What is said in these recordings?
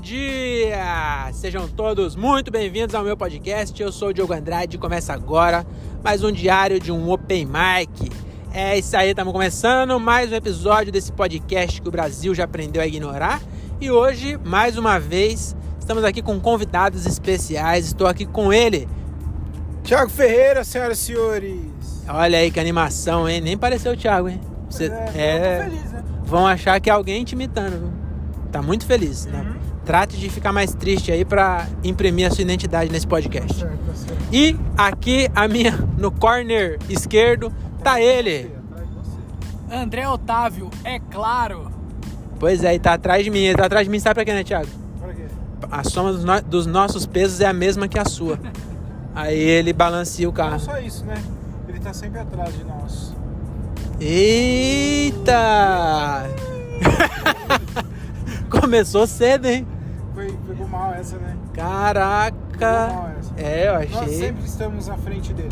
dia! Sejam todos muito bem-vindos ao meu podcast. Eu sou o Diogo Andrade e começa agora mais um diário de um Open Mic. É isso aí, estamos começando mais um episódio desse podcast que o Brasil já aprendeu a ignorar. E hoje, mais uma vez, estamos aqui com convidados especiais. Estou aqui com ele. Tiago Ferreira, senhoras e senhores. Olha aí que animação, hein? Nem pareceu o Thiago, hein? Você, é, tô feliz, né? vão achar que é alguém te imitando. viu? Tá muito feliz, né? Trate de ficar mais triste aí pra imprimir a sua identidade nesse podcast. Certo, tá certo. E aqui a minha no corner esquerdo tá ele. Atrás de você. André Otávio, é claro. Pois é, e tá atrás de mim. Ele tá atrás de mim, sabe pra quê, né, Thiago? Pra quê? A soma dos, no- dos nossos pesos é a mesma que a sua. Aí ele balanceia o Não carro. só isso, né? Ele tá sempre atrás de nós. Eita! Começou cedo, hein? Mal essa, né? Caraca! Pegou mal essa. É, eu Nós achei. sempre estamos à frente dele.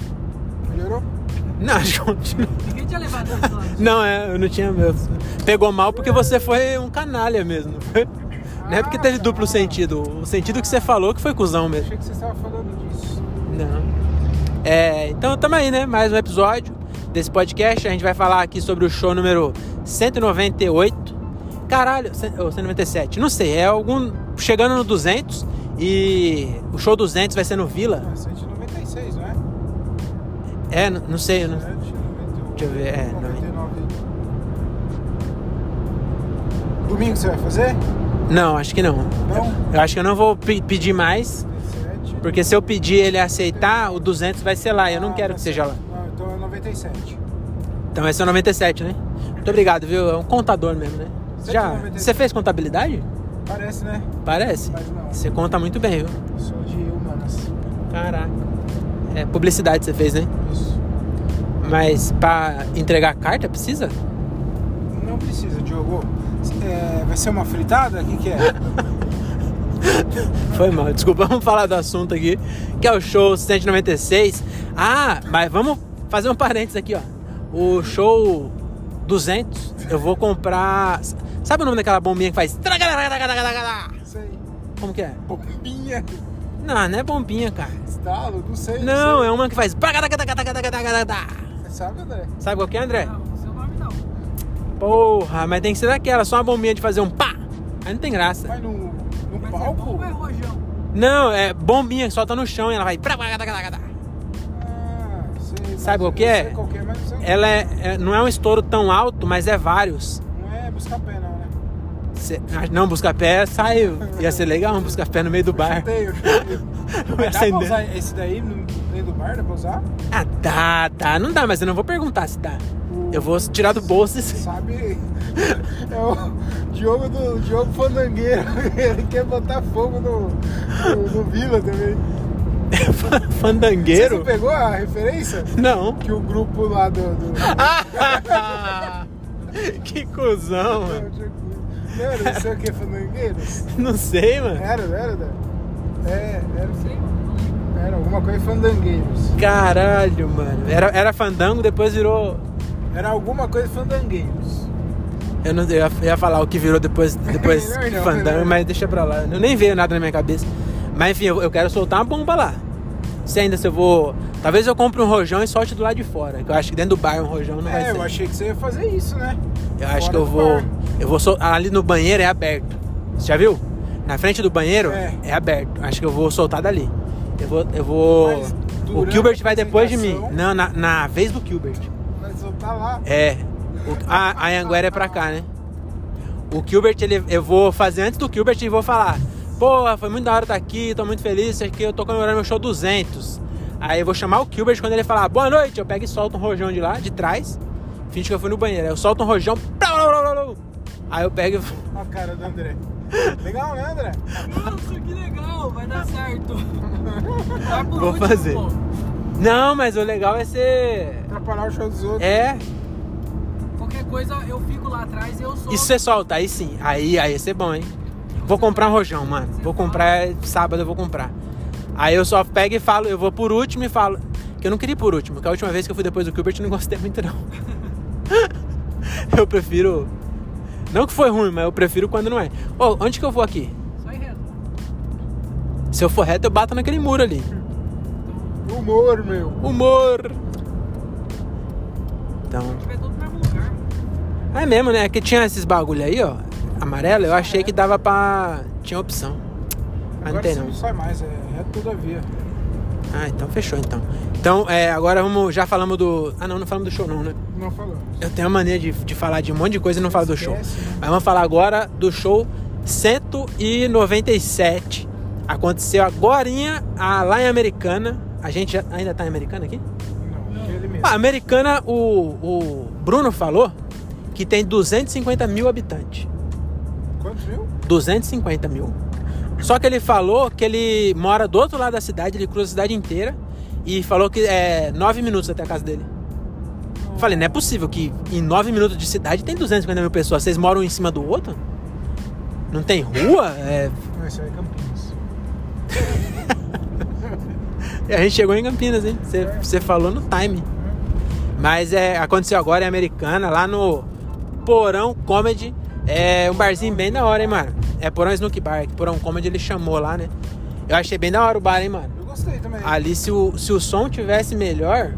Melhorou? Não, acho que continua. Ninguém tinha levado. Não, é, eu não tinha mesmo. Pegou mal porque você foi um canalha mesmo. Não, é porque teve duplo sentido. O sentido que você falou que foi cuzão mesmo. Achei que você estava falando disso. Não. É, então tamo aí, né? Mais um episódio desse podcast. A gente vai falar aqui sobre o show número 198. Caralho, cen- ou 197. Não sei, é algum. Chegando no 200. E o show 200 vai ser no Vila. É 196, não é? É, não sei. eu Não... É, deixa Deixa eu ver, é, 99. Domingo você vai fazer? não, acho que não. Não? Eu acho que eu não vou pe- pedir mais. 97. Porque se eu pedir ele aceitar, o 200 vai ser lá. Eu não Ah, quero que seja lá. Não, então é 97. Então esse é o 97, né? Muito obrigado, viu? É um contador mesmo, né? Já, 197. você fez contabilidade? Parece, né? Parece. Você conta muito bem, viu? Eu sou de humanas. Caraca. É publicidade você fez, né? Isso. Mas pra entregar a carta precisa? Não precisa, Diogo. É, vai ser uma fritada? O que, que é? Foi mal, desculpa, vamos falar do assunto aqui, que é o show 196. Ah, mas vamos fazer um parênteses aqui, ó. O show 200, eu vou comprar. Sabe o nome daquela bombinha que faz. Aí. Como que é? Bombinha. Não, não é bombinha, cara. Estalo? Não sei. Não, sei. é uma que faz. Você sabe, André? Sabe qual que é, André? Não, seu nome não. Porra, mas tem que ser daquela, só uma bombinha de fazer um pá. Aí não tem graça. Vai no, no Mas é palco? ou é rojão? Não, é bombinha que solta no chão e ela vai. Ah, sei. Sabe qual que é? sei qual que é, mas não sei. Ela é, é- não é um estouro tão alto, mas é vários. Não é buscar pé, não, não, buscar pé saiu. Ia ser legal um buscar pé no meio do bar. Chutei, eu chutei. Dá pra usar esse daí no meio do bar? Dá pra usar? Ah, dá, dá. Não dá, mas eu não vou perguntar se dá. Eu vou tirar do bolso e. Sabe? É o Diogo do Diogo Fandangueiro. Ele quer botar fogo no, no, no Vila também. Você Fandangueiro? pegou a referência? Não. Que o grupo lá do. do... que cuzão, mano. Não era, não sei o que, Fandangueiros? Não sei, mano. Era, não era? Dan? É, era, não era alguma coisa Fandangueiros. Caralho, mano. Era, era fandango, depois virou. Era alguma coisa Fandangueiros. Eu não eu ia, ia falar o que virou depois, depois Melhor não, fandango, mas deixa pra lá. Eu nem veio nada na minha cabeça. Mas enfim, eu, eu quero soltar uma bomba lá. Se ainda se eu vou. Talvez eu compre um rojão e solte do lado de fora. Que eu acho que dentro do bar um rojão não vai É, ser. eu achei que você ia fazer isso, né? Eu acho Fora que eu vou. bar. Eu vou sol... Ali no banheiro é aberto. Você já viu? Na frente do banheiro É. é, aberto. Acho que eu vou soltar dali. Eu vou. Eu vou... O Gilbert vai depois de mim. Não, na, na vez do Gilbert. Vai soltar lá. É. O, a, a Anguera é pra cá, né? O Gilbert, ele, eu vou fazer antes do Gilbert e vou falar. Porra, foi muito da hora estar aqui, tô muito feliz, aqui eu tô comemorando meu show 200. Aí eu vou chamar o Gilbert quando ele falar boa noite, eu pego e solto um rojão de lá, de trás. Finge que eu fui no banheiro. Aí eu solto um rojão. blá, blá, blá, blá, blá. Aí eu pego e. Olha a cara do André. Legal, né, André? Nossa, que legal, vai dar certo. Vai por Vou último, fazer. pô. Não, mas o legal é ser. Atrapalhar o show dos outros. É, Qualquer coisa eu fico lá atrás e eu sou. isso você solta, aí sim. Aí, aí ia ser bom, hein? Vou comprar um rojão, mano. Vou comprar sábado, eu vou comprar. Aí eu só pego e falo, eu vou por último e falo. Que eu não queria ir por último, que a última vez que eu fui depois do Gilbert eu não gostei muito, não. eu prefiro. Não que foi ruim, mas eu prefiro quando não é. Ô, onde que eu vou aqui? Só em reto. Se eu for reto, eu bato naquele muro ali. Humor, meu. Humor! Então. É mesmo, né? Que tinha esses bagulho aí, ó. Amarelo, eu achei que dava pra. Tinha opção. Mas não Agora tem você não. não sai mais, é reto toda via. Ah, então fechou então. Então, é, agora vamos. Já falamos do. Ah não, não falamos do show não, né? Não falamos. Eu tenho a mania de, de falar de um monte de coisa e não falar do show. Né? Mas vamos falar agora do show 197. Aconteceu agorinha ah, lá em Americana. A gente já- ainda tá em Americana aqui? Não, ele mesmo. Ah, Americana, o, o Bruno falou que tem 250 mil habitantes. Quantos mil? 250 mil. Só que ele falou que ele mora do outro lado da cidade, ele cruza a cidade inteira. E falou que é 9 minutos até a casa dele. Eu falei, não é possível que em 9 minutos de cidade tem 250 mil pessoas. Vocês moram em cima do outro? Não tem rua? É... Não, aí é Campinas. A gente chegou em Campinas, hein? Você, você falou no time. Mas é, aconteceu agora em Americana, lá no Porão Comedy. É um barzinho bem da hora, hein, mano? É Porão Snook Bar, que Porão Comedy ele chamou lá, né? Eu achei bem da hora o bar, hein, mano? Eu gostei também. Ali, se o, se o som tivesse melhor.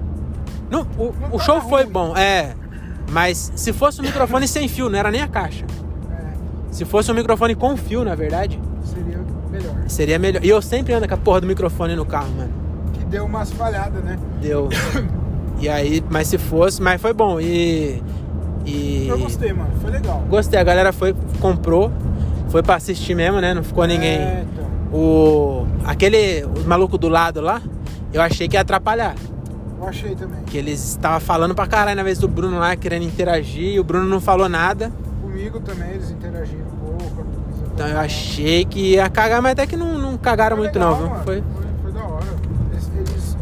Não, o, Não o show foi ruim. bom, é. Mas se fosse um microfone sem fio, não era nem a caixa. É, Se fosse um microfone com fio, na verdade, seria melhor. seria melhor. E eu sempre ando com a porra do microfone no carro, mano. Que deu umas falhadas, né? Deu. E aí, mas se fosse, mas foi bom. E. E. Eu gostei, mano. Foi legal. Gostei, a galera foi, comprou, foi pra assistir mesmo, né? Não ficou ninguém. É, então. O. Aquele. Os malucos do lado lá, eu achei que ia atrapalhar. Eu achei também. Que eles estavam falando pra caralho na vez do Bruno lá, querendo interagir, e o Bruno não falou nada. Comigo também, eles interagiram um pouco. Então eu achei que ia cagar, mas até que não, não cagaram Foi muito legal, não, viu? Foi. Foi, foi da hora. Eles, eles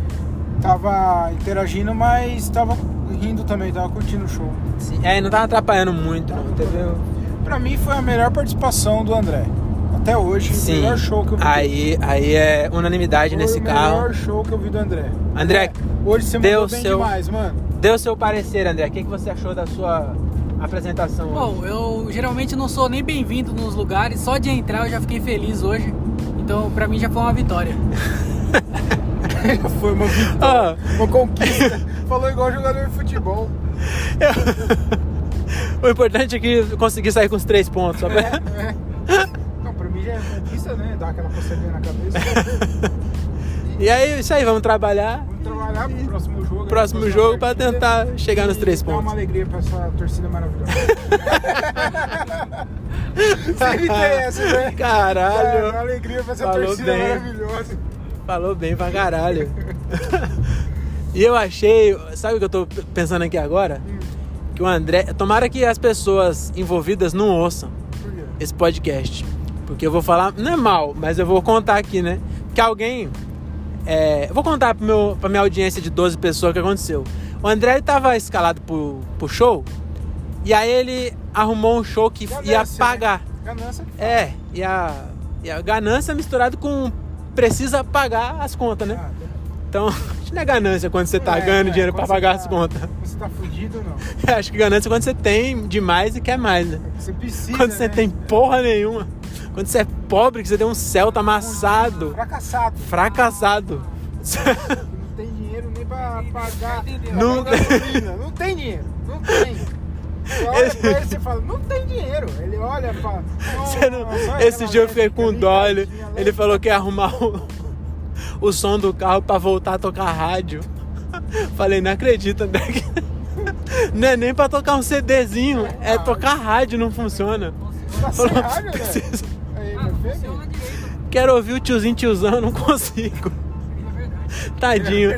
tava interagindo, mas tava rindo também, tava curtindo o show. Sim, É, não tava atrapalhando muito, não, entendeu? Pra mim foi a melhor participação do André. Até hoje, o Sim. melhor show que eu vi. Aí, aí é unanimidade Foi nesse o carro. melhor show que eu vi do André. André, hoje você deu mandou bem seu- demais, mano. O seu parecer, André. O que, que você achou da sua apresentação? hoje? Bom, eu geralmente não sou nem bem-vindo nos lugares, só de entrar eu já fiquei feliz hoje. Então, pra mim já foi uma vitória. foi uma vitória, Ah. uma conquista. Falou igual jogador de futebol. o importante é que consegui sair com os três pontos. Pra- É, é. Não, pra mim já é conquista, né? Dar aquela coçadinha na cabeça. E aí, isso aí, vamos trabalhar. Vamos trabalhar pro próximo jogo. Próximo próxima jogo pra partida. tentar chegar nos três pontos. uma alegria pra essa torcida maravilhosa. Sempre tem essa, né? Caralho. Dar uma alegria pra essa Falou torcida bem. maravilhosa. Falou bem pra caralho. E eu achei. Sabe o que eu tô pensando aqui agora? Que o André. Tomara que as pessoas envolvidas não ouçam esse podcast. Porque eu vou falar. Não é mal, mas eu vou contar aqui, né? Que alguém. é, eu vou contar pro meu, pra minha audiência de 12 pessoas o que aconteceu. O André ele tava escalado pro, pro show. E aí ele arrumou um show que ia Ganância, pagar. Né? Ganância É, e a, e a ganância misturado com precisa pagar as contas, né? Ah, Então, acho que não é ganância quando você tá é, ganhando é, dinheiro pra pagar tá- as contas. Você tá fudido ou não? Acho que ganância é quando você tem demais e quer mais, né? Você precisa. Quando você né? tem porra nenhuma. Quando você é pobre, que você tem um Celta amassado, Fracassado. fracassado. Não tem dinheiro nem pra pagar. Não- pra pagar. Não tem dinheiro. Não tem. Você olha pra ele e você fala, não tem dinheiro. Ele olha e fala. Você não- "Nossa, Esse dia eu fiquei com dó. Ele, ele elétrica." falou que ia arrumar o, o som do carro pra voltar a tocar rádio. Falei, não acredito, André. que- Não é nem pra tocar um CDzinho, é tocar rádio, não funciona. Tá Falou, rádio, né? preciso- Ah, direito. Quero ouvir o tiozinho tiozão, eu não consigo. Tadinho. É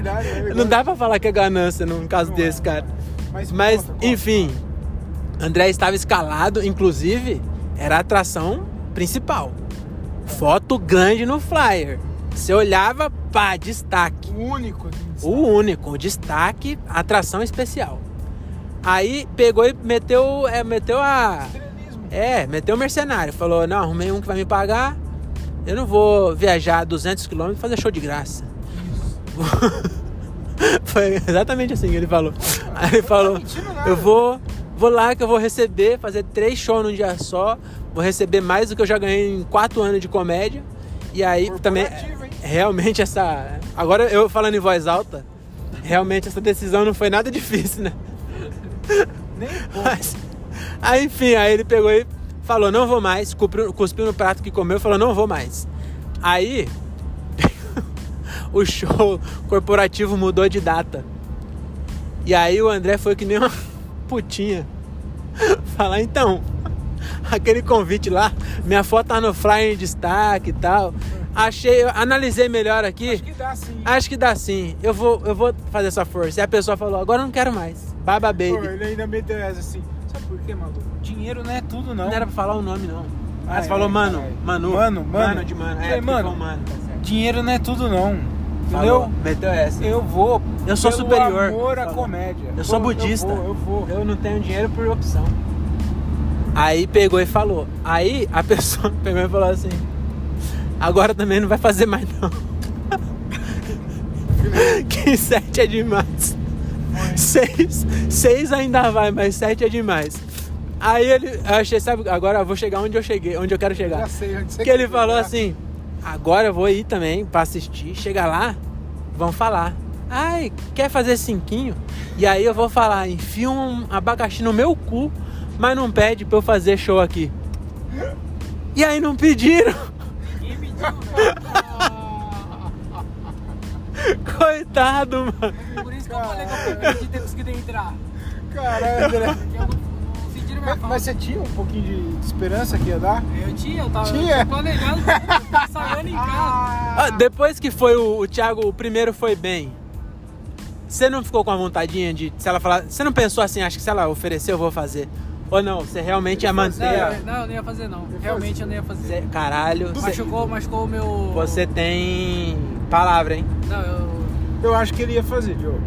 é. Não dá pra falar que é ganância num caso desse, é. cara. Mas, enfim, André estava escalado, inclusive, era a atração principal. Foto grande no flyer. Você olhava, pá, destaque. O único. O único, o destaque, atração especial. Aí pegou e meteu, é, meteu a. É, meteu o mercenário. Falou: Não, arrumei um que vai me pagar. Eu não vou viajar 200 km e fazer show de graça. Foi exatamente assim que ele falou. Aí ele falou: nada. Eu vou, vou lá que eu vou receber, fazer três shows num dia só. Vou receber mais do que eu já ganhei em quatro anos de comédia. E aí também, realmente essa. Agora eu falando em voz alta, realmente essa decisão não foi nada difícil, né? Nem Mas, aí enfim, aí ele pegou e falou, não vou mais, cuspiu, cuspiu no prato que comeu, falou, não vou mais. Aí o show corporativo mudou de data. E aí o André foi que nem uma putinha. Falar, então, aquele convite lá, minha foto tá no flyer em destaque e tal. Achei, eu analisei melhor aqui. Acho que dá sim. Acho que dá sim. Eu vou, eu vou fazer essa força. E a pessoa falou, agora eu não quero mais. Baba Pô, baby. ele ainda meteu essa assim. Sabe por quê, maluco? Dinheiro não é tudo, não. Não era pra falar o nome, não. Ah, Mas é, falou, mano, caralho. manu. Mano, mano. de mano. É, mano. mano. mano. Tá. Dinheiro não é tudo, não. Entendeu? meteu essa. Eu vou. Eu sou superior. amor à comédia. Eu sou budista. Eu vou, eu vou. Eu não tenho dinheiro por opção. Aí pegou e falou. Aí a pessoa pegou e falou assim: Agora também não vai fazer mais não. que sete é demais. Seis, seis ainda vai, mas sete é demais. Aí ele, eu achei, sabe, agora eu vou chegar onde eu cheguei, onde eu quero chegar. Sei onde você Que ele falou assim: agora eu vou ir também pra assistir. Chega lá, vão falar. Ai, quer fazer cinquinho? E aí eu vou falar: enfia um abacaxi no meu cu, mas não pede pra eu fazer show aqui. E aí não pediram. Ninguém pediu, velho. Coitado, mano. Por isso que eu falei que eu perdi ter conseguido entrar. Caralho, André. Mas, mas você tinha um pouquinho de esperança que ia dar? Eu tinha, eu tava, Tinha? eu tava ensaiando em casa. Ah, depois que foi o, o Thiago, o primeiro foi bem. Você não ficou com a vontadinha de, se ela falar, você não pensou assim, acho que se ela oferecer eu vou fazer. Ou não, você realmente ia Não, manter eu, a... não, eu não ia fazer não. Realmente eu não ia fazer. Cê- Caralho, cê- Machucou, machucou o meu. você tem palavra, hein? Não, eu. Eu acho que ele ia fazer, Diogo.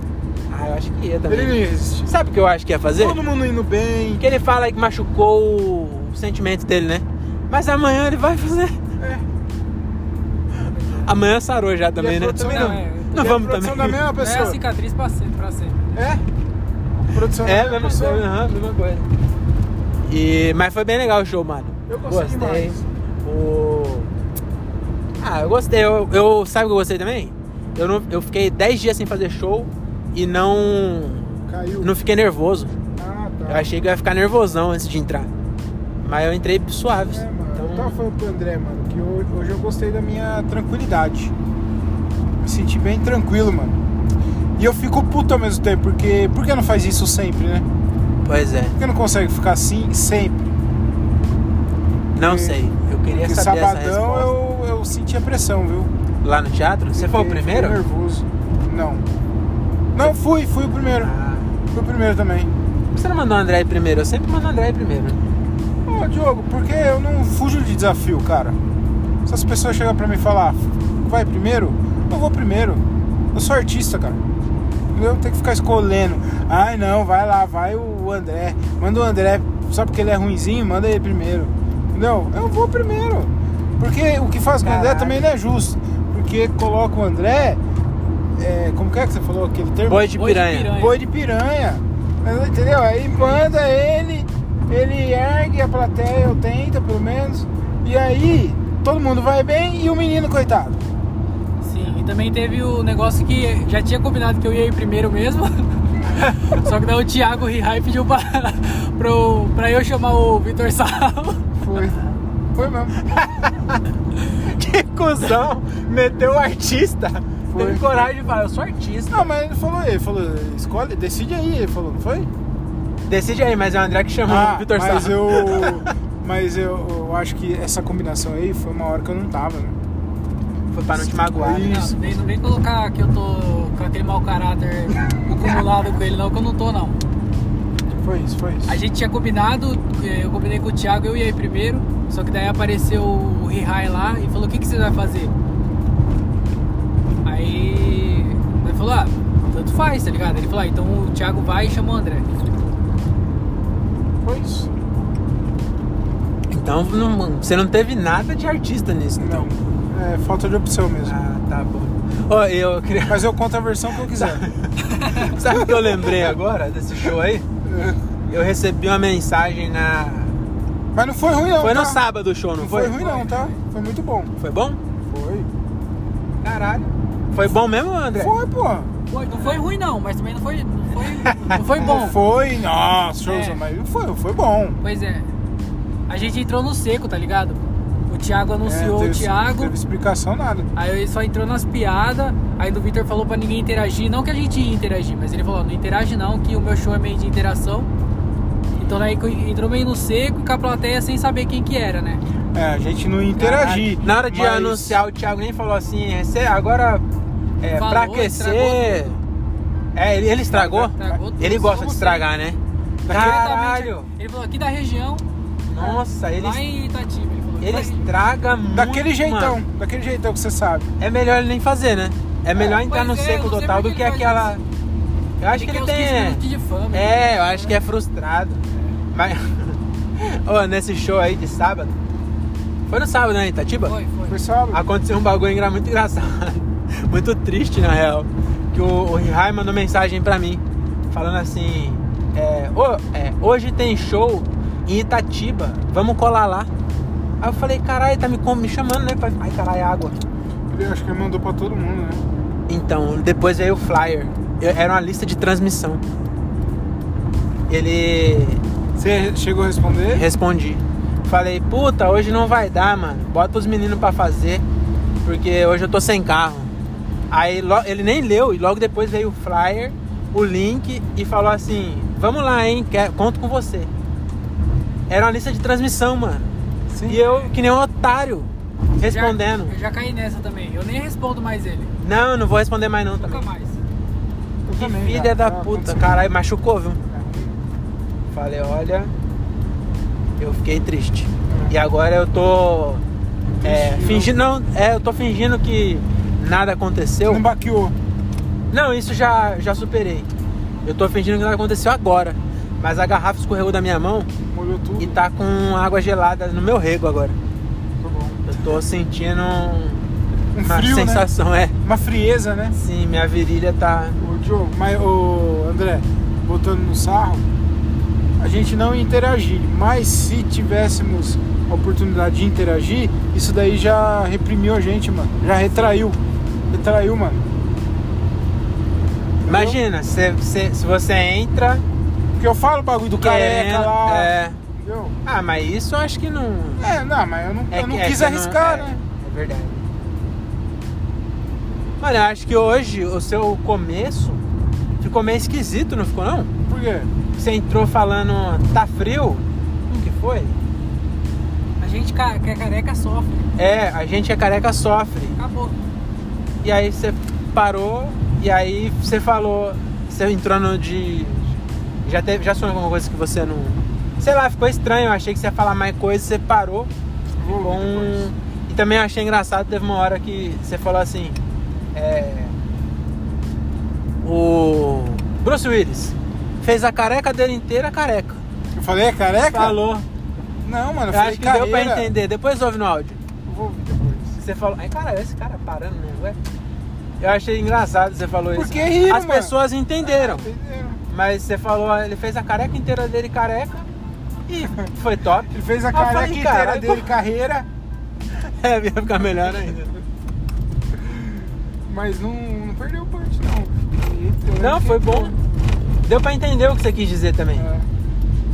Ah, eu acho que ia Ele não também. ia resistir. Sabe o que eu acho que ia fazer? Todo mundo indo bem. Que ele fala que machucou o sentimento dele, né? Mas amanhã ele vai fazer. É. Amanhã sarou já também, E né? produção Não, é. Não E a vamos produção também. da mesma Não é a pessoa. cicatriz pra sempre, pra sempre. É? Produção da É, mesma mesma pessoa. coisa, aham, mesma coisa. E, mas foi bem legal o show, mano. Eu gostei demais. O... Ah, eu gostei. Eu, eu- sabe o que eu gostei também? Eu, não, eu fiquei 10 dias sem fazer show e não, Caiu. não fiquei nervoso. Ah, Eu tá. achei que eu ia ficar nervosão antes de entrar. Mas eu entrei suave. É, mano. Eu Então, tava falando pro André, mano, que hoje, hoje eu gostei da minha tranquilidade. Me senti bem tranquilo, mano. E eu fico puto ao mesmo tempo, porque por que não faz isso sempre, né? Pois é. Por que não consegue ficar assim sempre? Não Porque- sei. Eu queria Porque saber essa sabadão resposta. eu, eu senti a pressão, viu? Lá no teatro? Você foi o primeiro? nervoso. Não. Não, fui, fui o primeiro. Ah, Fui o primeiro também. por que você não mandou o André ir primeiro? Eu sempre mando o André ir primeiro. Ô, Diogo, porque eu não fujo de desafio, cara. Se as pessoas chegam pra mim e falar, vai primeiro, eu vou primeiro. Eu sou artista, cara. Eu tenho que ficar escolhendo. Ai, não, vai lá, vai o André. Manda o André, só porque ele é ruinzinho, manda ele primeiro. Entendeu? Eu vou primeiro. Porque o que faz com o André também não é justo. Porque coloca o André, é, como que é que você falou aquele termo? Boi de Boi de piranha. Boi de piranha. Entendeu? Aí manda ele, ele ergue a plateia, eu tento pelo menos. E aí todo mundo vai bem e o menino, coitado. Também teve o negócio que já tinha combinado que eu ia ir primeiro mesmo. Só que daí o Thiago Rihai pediu pra, pro, pra eu chamar o Vitor Sal. Foi. Foi mesmo. Que cuzão! Meteu o artista. Foi. Teve coragem de falar, eu sou artista. Não, mas ele falou, ele falou, escolhe, decide aí, ele falou, não foi? Decide aí, mas é o André que chamou Ah, o Vitor mas Sarro. eu. Mas eu, eu acho que essa combinação aí foi uma hora que eu não tava, né? Foi pra não te magoar. né? Não, Isso. não, vem, não vem colocar que eu tô com aquele mau caráter acumulado com ele, não, que eu não tô, não. Foi isso, foi isso. A gente tinha combinado, eh, eu combinei com o Thiago, eu ia ir primeiro, só que daí apareceu o Rihai lá e falou, o que, que você vai fazer? Aí ele falou, ah, tanto faz, tá ligado? Ele falou, ah, então o Thiago vai e chama o André. Foi isso. Então não- você não teve nada de artista nisso, então. Não. É falta de opção mesmo. Ah, tá bom. Ó, eu queria. Mas eu conto a versão que eu quiser. Sabe o que eu lembrei agora desse show aí? Eu recebi uma mensagem na. Mas não foi ruim não, Foi no tá? sábado o show, não, Não foi? foi ruim não, tá? Foi muito bom. Foi bom? Foi. Caralho. Foi bom mesmo, André? Foi, pô. Foi, não foi ruim não, mas também não foi, não foi, não foi bom. Foi, nossa, É. mas foi, foi bom. Pois é. A gente entrou no seco, tá ligado? O Thiago anunciou É, teve, o Thiago, Teve explicação nada. aí ele só entrou nas piadas, aí o Victor falou pra ninguém interagir, não que a gente ia interagir, mas ele falou, não interage não, que o meu show é meio de interação. Então aí entrou meio no seco e com a plateia sem saber quem que era, né? É, a gente não ia interagir. Na hora de mas- anunciar, o Thiago nem falou assim, "Cê- agora é, Falou, pra aquecer. É, ele, ele estragou? Estragou Ele gosta de estragar, né? Caralho! Ele falou aqui da região, Nossa, ele, lá em Itatiba. Ele falou, ele "Vai- estraga muito. Daquele jeitão, mano. daquele jeitão que você sabe. É melhor ele nem fazer, né? É melhor entrar no é, seco total do que aquela. Eu acho que ele quer os 15 tem. de fama. É, eu acho que é frustrado. Mas. Ô, nesse show aí de sábado. Foi no sábado, né, Itatiba? Foi, foi. Foi sábado. Aconteceu um bagulho muito engraçado. Muito triste, na real. Que o, o Rihai mandou mensagem pra mim. Falando assim: é, "Ô, é, Hoje tem show em Itatiba. Vamos colar lá. Aí eu falei: Caralho, tá me, me chamando, né? Falei, Ai, caralho, água. Ele acho que ele mandou pra todo mundo, né? Então, depois veio o flyer. Eu- Era uma lista de transmissão. Ele Você chegou a responder? respondi. Falei, puta, hoje não vai dar, mano. Bota os meninos pra fazer. Porque hoje eu tô sem carro. Aí ele nem leu e logo depois veio o flyer, o link e falou assim: Vamos lá, hein? Quer, conto com você. Era uma lista de transmissão, mano. Sim. E eu, que nem um otário, respondendo. Já, eu já caí nessa também. Eu nem respondo mais ele. Não, não vou responder mais não Nunca também. mais. Eu Que também, filha já- da já puta, caralho, machucou, viu? Falei, olha, eu fiquei triste. E agora eu tô é, fingindo, não, é, eu tô fingindo que nada aconteceu. Não baqueou. Não, isso já, já superei. Eu tô fingindo que nada aconteceu agora. Mas a garrafa escorregou da minha mão Molhou tudo. e tá com água gelada no meu rego agora. Tá bom. Eu tô sentindo Um uma frio, né? sensação, é. Uma frieza, né? Sim, minha virilha tá. Ô, Diogo, mas, ô, André, voltando no sarro, a gente não ia interagir, mas se tivéssemos a oportunidade de interagir, isso daí já reprimiu a gente, mano. Já retraiu. Retraiu, mano. Imagina, se, se, se você entra Porque eu falo o bagulho do careca querendo. lá. É. Entendeu? Ah, mas isso eu acho que não. É, não, mas eu não, É eu não que- é quis que arriscar, não- é, né? É verdade. Mano, eu acho que hoje o seu começo ficou meio esquisito, não ficou não? Por quê? Você entrou falando, tá frio? O que foi? A gente que é careca sofre. É, a gente é careca sofre. Acabou. E aí você parou e aí você falou, você entrou no de. Já teve, já sonhou alguma coisa que você não. Sei lá, ficou estranho, eu achei que você ia falar mais coisa, você parou. Vou depois. E também eu achei engraçado, teve uma hora que você falou assim. É... O Bruce Willis fez a careca dele inteira careca. Eu falei, é careca? Falou. Não, mano, eu Eu falei acho que deu pra entender. Depois ouve no áudio. Eu vou ouvir depois. Você falou. Ai, cara, esse cara parando, não é? Eu achei engraçado você falou isso. Porque riram, As mano. pessoas entenderam. Entenderam? Mas você falou, ele fez a careca inteira dele careca e foi top. Ele fez a careca falei, inteira dele, carreira, É, ia ficar melhor ainda. mas não, não perdeu o punch, não. E lembro Não, foi bom. Deu pra entender o que você quis dizer também. É,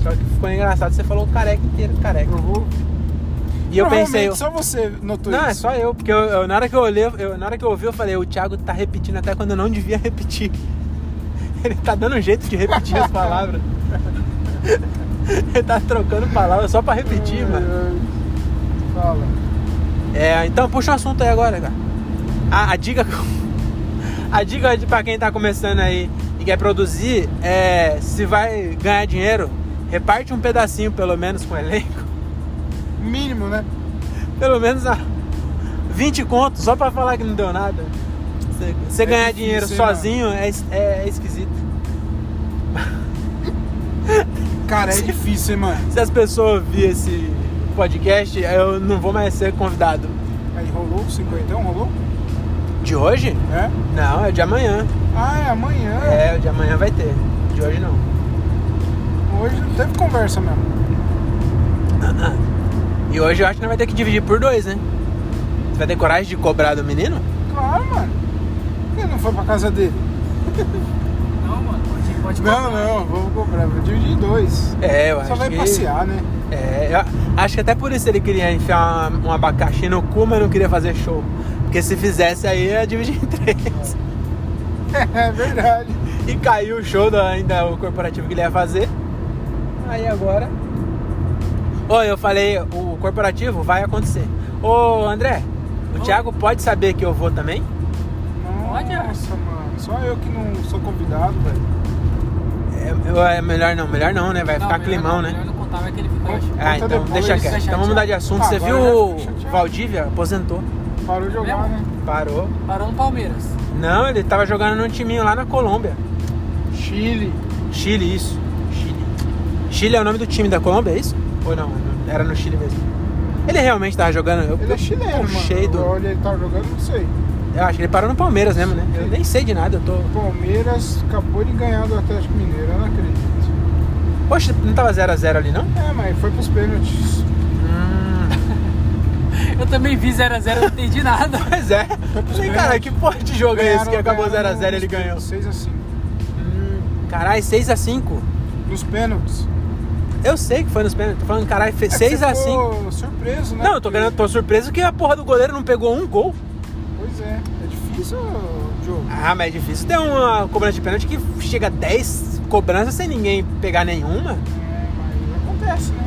Só que ficou engraçado, você falou careca inteiro, careca. vou. E eu pensei. eu- Só você notou Não, isso. é só eu, porque eu, eu- na hora que eu olhei, eu- na hora que eu ouvi, eu falei, o Thiago tá repetindo até quando eu não devia repetir. Ele tá dando um jeito de repetir as palavras. Ele tá trocando palavras só pra repetir, mano. Fala. É, então puxa o assunto aí agora, cara. A, a dica. A dica pra quem tá começando aí e quer produzir é se vai ganhar dinheiro, reparte um pedacinho pelo menos com o elenco. Mínimo, né? Pelo menos a 20 contos só pra falar que não deu nada. Você, você É ganhar difícil, dinheiro sozinho é, é esquisito. Cara, é difícil, hein, mano. Se as pessoas ouvirem esse podcast, eu não vou mais ser convidado. Aí rolou o cinquentão, rolou? De hoje? É? Não, é de amanhã. Ah, é amanhã. É, o de amanhã vai ter. De hoje não. Hoje não teve conversa mesmo. E hoje eu acho que nós vai ter que dividir por dois, né? Você vai ter coragem de cobrar do menino? Claro, mano. Por que não foi pra casa dele? Não, mano, pode, pode Não, não, vamos cobrar. Vou dividir em dois. É, eu Só acho vai que... passear, né? É, eu acho que até por isso ele queria enfiar uma- um abacaxi no cu, mas não queria fazer show. Porque se fizesse aí ia dividir em três. É verdade. E caiu o show do, ainda o corporativo que ele ia fazer. Aí agora. Ô, eu falei, o corporativo vai acontecer. Ô, André, o. Thiago pode saber que eu vou também? Pode, é. Nossa, mano. Só eu que não sou convidado, velho. É, é melhor não, melhor não, né? Vai Não, ficar climão, não, né? Melhor não contar, vai que ele fica. Ah, então depois, deixa quieto. Então vamos mudar de assunto. Ah, Você viu. Valdívia? Aposentou. Parou de jogar, Mesmo? né? Parou. Parou no Palmeiras. Não, ele tava jogando num timinho lá na Colômbia. Chile. Chile, isso. Chile. Chile é o nome do time da Colômbia, é isso? Ou não? Era no Chile mesmo. Ele realmente tava jogando. Eu, Ele é chileno, mano. do. Olha, ele tá jogando, não sei. Eu acho que ele parou no Palmeiras mesmo, né? Eu nem sei de nada, eu tô. Palmeiras acabou de ganhar do Atlético Mineiro, eu não acredito. Poxa, não tava 0x0 ali, não? É, mas foi pros pênaltis. Hum. Eu também vi 0x0, não entendi nada. Pois é. Falei, cara, que porra de jogo é esse que acabou ganharam 0x0 e ele ganhou? pênaltis, 6 a 5 Hum, caralho, 6x5. Nos pênaltis. Eu sei que foi nos pênaltis. Tô falando, caralho, É que 6x5. você ficou surpreso, né? Não, eu tô, querendo, tô surpreso que a porra do goleiro não pegou um gol. Pois é, é difícil o jogo. Ah, mas é difícil ter uma cobrança de pênalti que chega a 10 cobranças sem ninguém pegar nenhuma. É, mas acontece, né?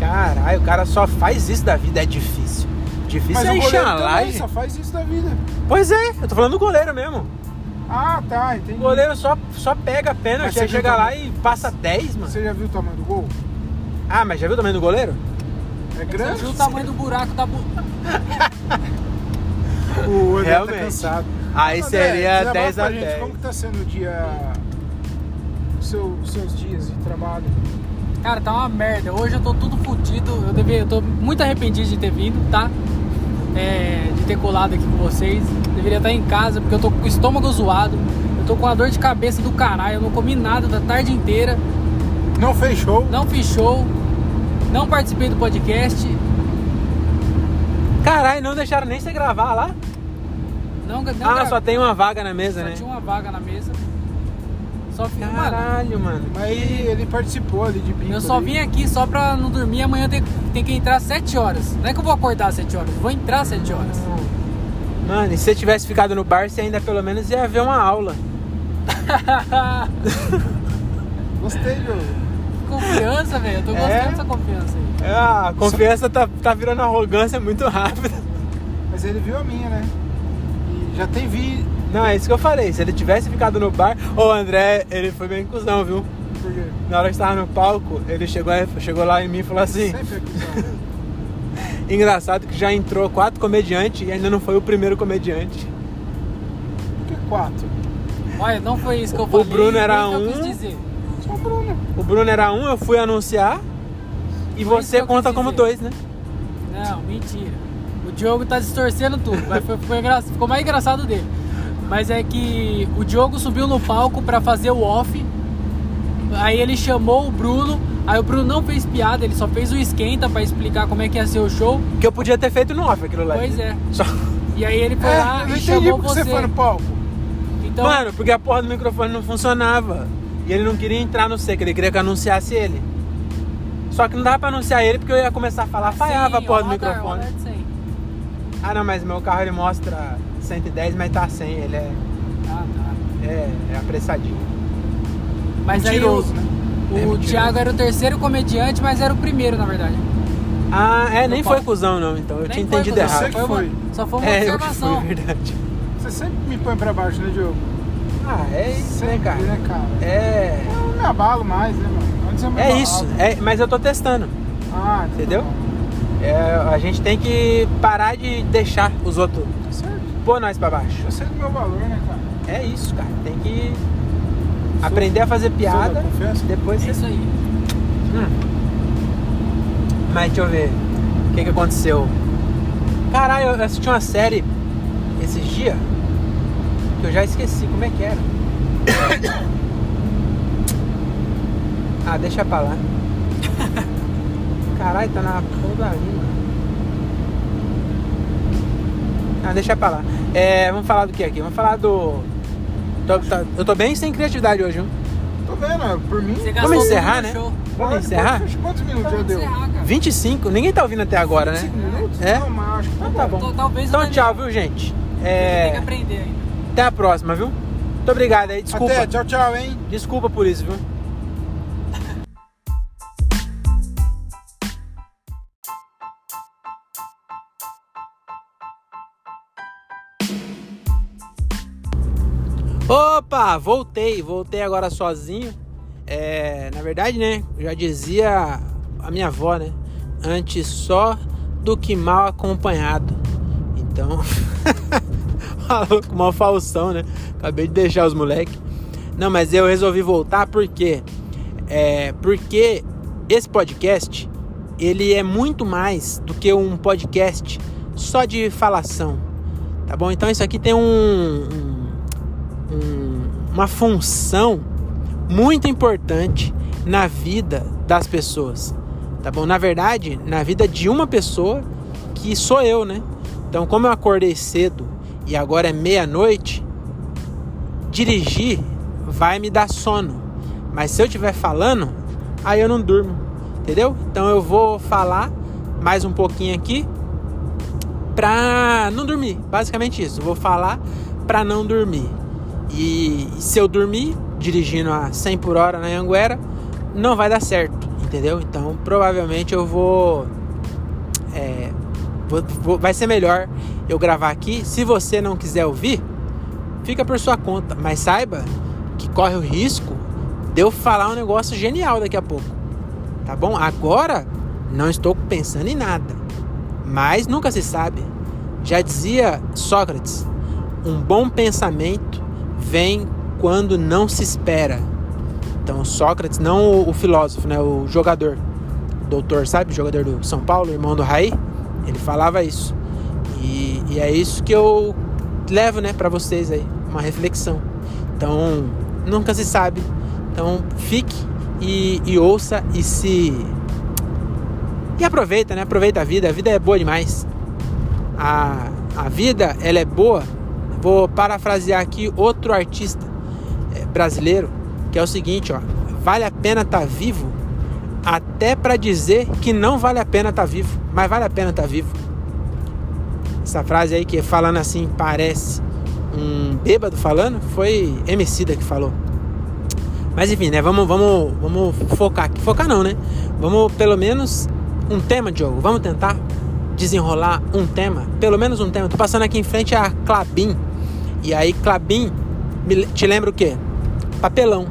Caralho, o cara só faz isso da vida, é difícil. Difícil Mas é o encher goleiro a também laje. só faz isso da vida. Pois é, eu tô falando do goleiro mesmo. Ah, tá, entendi. O goleiro só, só pega Mas pênalti, você aí chega lá e passa 10, mano. Você já viu o tamanho do gol? Ah, mas já viu o tamanho do goleiro? É Você grande. viu o tamanho do buraco da bu... O André Realmente. tá cansado. Aí André, seria desabafa 10 a pra gente, 10. Como que tá sendo o dia... os seu- os seus dias de trabalho? Cara, tá uma merda. Hoje eu tô tudo fudido. Eu, devia, eu tô muito arrependido de ter vindo, tá? É, de ter colado aqui com vocês. Deveria estar em casa porque eu tô com o estômago zoado. Eu tô com uma dor de cabeça do caralho. Eu não comi nada da tarde inteira. Não fez show? Não fiz show. Não participei do podcast. Caralho, não deixaram nem você gravar lá? Não, não ah, só tem uma vaga na mesa, só né? tinha uma vaga na mesa. Só fiz, mano, Caralho, mano. Mas ele, ele participou ali de bico. eu só ali. vim aqui só pra não dormir. Amanhã tem, tem que entrar às 7 horas. Não é que eu vou acordar às 7 horas. Vou entrar às 7 horas. Mano, e se você tivesse ficado no bar, você ainda pelo menos ia ver uma aula. Gostei, jogo. confiança, velho. Eu tô É? gostando dessa confiança aí. É, a confiança tá, tá virando arrogância muito rápido. Mas ele viu a minha, né? Já tem vi. Não, é isso que eu falei. Se ele tivesse ficado no bar. Ô, André, ele foi bem cuzão, viu? Por quê? Na hora que estava no palco, ele chegou, chegou lá em mim e falou assim: Sempre acusado. Engraçado que já entrou quatro comediantes e ainda não foi o primeiro comediante. Por que quatro? Olha, não foi isso que eu O falei. Bruno era um. o Bruno. O Bruno era um, eu fui anunciar. E Foi você conta como dizer. dois, né? Não, mentira. O Diogo tá distorcendo tudo, mas foi, foi engra- ficou mais engraçado dele. Mas é que o Diogo subiu no palco pra fazer o off. Aí ele chamou o Bruno. Aí o Bruno não fez piada, ele só fez o esquenta pra explicar como é que ia ser o show. Que eu podia ter feito no off aquilo lá. Pois é. Só... E aí ele foi É, lá eu não e entendi chamou porque você. você foi no palco. Então, Mano, porque a porra do microfone não funcionava. E ele não queria entrar no seco, ele queria que eu anunciasse ele. Só que não dava pra anunciar ele porque eu ia começar a falar, falhava a porra do microfone. o radar de 100. Ah não, mas meu carro ele mostra 110, mas tá 100, ele é, Ah, tá. é, é apressadinho. Mas Mentiroso, aí né? o, É o mentiroso. Thiago era o terceiro comediante, mas era o primeiro, na verdade. Ah, é, nem No foi cuzão não, então. Eu Nem tinha entendido cuzão, errado. Você Foi uma- só foi uma É, eu que observação. fui, verdade. Você sempre me põe pra baixo, né, Diogo? Ah, é isso, Sempre, né, cara? né, cara? É. Eu não me abalo mais, né, mano? Antes eu me É abalava. isso, é, mas eu tô testando, Ah, então entendeu? tá. É, a gente tem que parar de deixar os outros Tá pôr nós pra baixo. Eu sei do meu valor, né, cara? É isso, cara. Tem que aprender a fazer Sou piada. Depois É você. isso aí. Hum. Mas deixa eu ver. O que, que aconteceu? Caralho, eu assisti uma série esses dias que eu já esqueci como é que era. ah, deixa pra lá. Caralho, tá na porra da língua. Ah, deixa pra lá. É, vamos falar do que aqui? Vamos falar do. Tô- tá- eu tô bem sem criatividade hoje, viu? Tô vendo, por mim. Vamos encerrar, né? show. Vamos encerrar? Quantos, quantos minutos já Vamos deu? encerrar, cara. 25? Ninguém tá ouvindo até agora, né? 25 minutos? É? Não, mas acho que Então tá bom. Então, talvez o Então tchau, viu, gente? Tem que É, aprender ainda. até a próxima, viu? Muito obrigado aí. Desculpa. Até, tchau, tchau, hein? Desculpa por isso, viu? Opa, voltei, voltei agora sozinho. É, na verdade, né? Já dizia a minha avó, né? Antes só do que mal acompanhado. Então, falou com uma falsão, né? Acabei de deixar os moleques. Não, mas eu resolvi voltar porque é porque esse podcast ele é muito mais do que um podcast só de falação, tá bom? Então isso aqui tem um- um- uma função muito importante na vida das pessoas, tá bom? Na verdade, na vida de uma pessoa que sou eu, né? Então, como eu acordei cedo e agora é meia-noite, dirigir vai me dar sono. Mas se eu estiver falando, aí eu não durmo, entendeu? Então eu vou falar mais um pouquinho aqui pra não dormir. Basicamente isso. Eu vou falar pra não dormir. E se eu dormir dirigindo a 100 por hora na Anguera, não vai dar certo, entendeu? Então provavelmente eu vou é, vou- vou- vai ser melhor eu gravar aqui. Se você não quiser ouvir, fica por sua conta. Mas saiba que corre o risco de eu falar um negócio genial daqui a pouco. Tá bom? Agora não estou pensando em nada. Mas nunca se sabe. Já dizia Sócrates: um bom pensamento vem quando não se espera. Então, Sócrates, não o, o filósofo, né? O jogador. Doutor, sabe? Jogador do São Paulo, irmão do Raí. Ele falava isso. E, e é isso que eu levo, né, para vocês aí. Uma reflexão. Então, nunca se sabe. Então, fique e, e ouça e se. E aproveita, né? Aproveita a vida. A vida é boa demais. A, a vida, ela é boa. Vou parafrasear aqui outro artista eh, brasileiro, que é o seguinte, ó. Vale a pena estar vivo até para dizer que não vale a pena estar vivo, mas vale a pena estar vivo. Essa frase aí que falando assim parece um bêbado falando, foi Emicida que falou. Mas enfim, né? Vamos, vamos, vamos focar aqui. Focar não, né? Vamos pelo menos um tema, Diogo. Vamos tentar desenrolar um tema. Pelo menos um tema. Tô passando aqui em frente a Clabin. E aí, Clabin te lembra o quê? Papelão.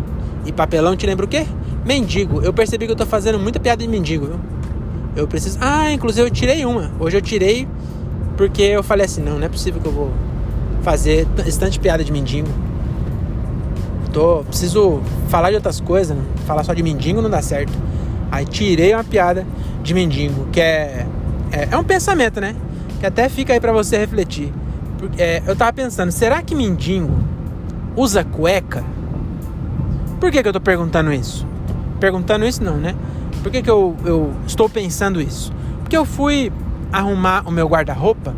E papelão te lembra o quê? Mendigo. Eu percebi que eu tô fazendo muita piada de mendigo, viu? Eu preciso. Ah, inclusive eu tirei uma. Hoje eu tirei porque eu falei assim: não, não é possível que eu vou fazer de piada de mendigo. Tô, preciso falar de outras coisas, né? Falar só de mendigo não dá certo. Aí tirei uma piada de mendigo, que é, é, é um pensamento, né? Que até fica aí pra você refletir. É, eu tava pensando, será que mendigo usa cueca? Por que, que eu tô perguntando isso? Perguntando isso não, né? Por que, que eu, eu estou pensando isso? Porque eu fui arrumar o meu guarda-roupa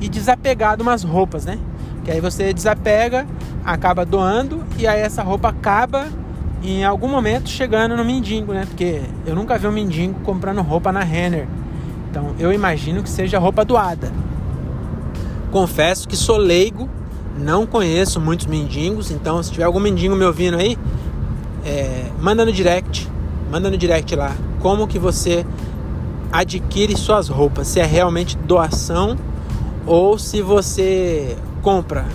e desapegar de umas roupas, né? Que aí você desapega, acaba doando e aí essa roupa acaba em algum momento chegando no mendigo, né? Porque eu nunca vi um mendigo comprando roupa na Renner. Então eu imagino que seja roupa doada. Confesso que sou leigo, não conheço muitos mendigos, então se tiver algum mendigo me ouvindo aí, é, manda no direct, manda no direct lá, como que você adquire suas roupas, se é realmente doação ou se você compra.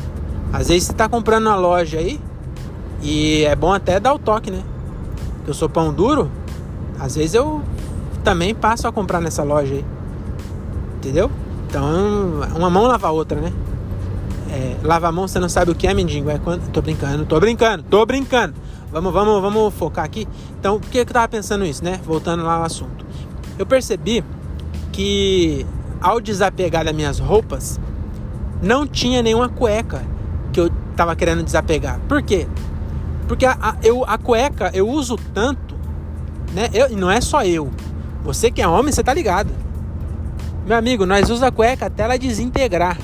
Às vezes você está comprando na loja aí e é bom até dar o toque, né? Eu sou pão duro, às vezes eu também passo a comprar nessa loja aí, entendeu? Então uma mão lava a outra, né? É, lava a mão, você não sabe o que é mendigo. É quando... Tô brincando, tô brincando, tô brincando. Vamos, vamos, vamos focar aqui. Então, por que eu tava pensando isso, né? Voltando lá ao assunto. Eu percebi que ao desapegar das minhas roupas, não tinha nenhuma cueca que eu tava querendo desapegar. Por quê? Porque a, a, eu, a cueca eu uso tanto, né? E não é só eu. Você que é homem, você tá ligado. Meu amigo, nós usa a cueca até ela desintegrar.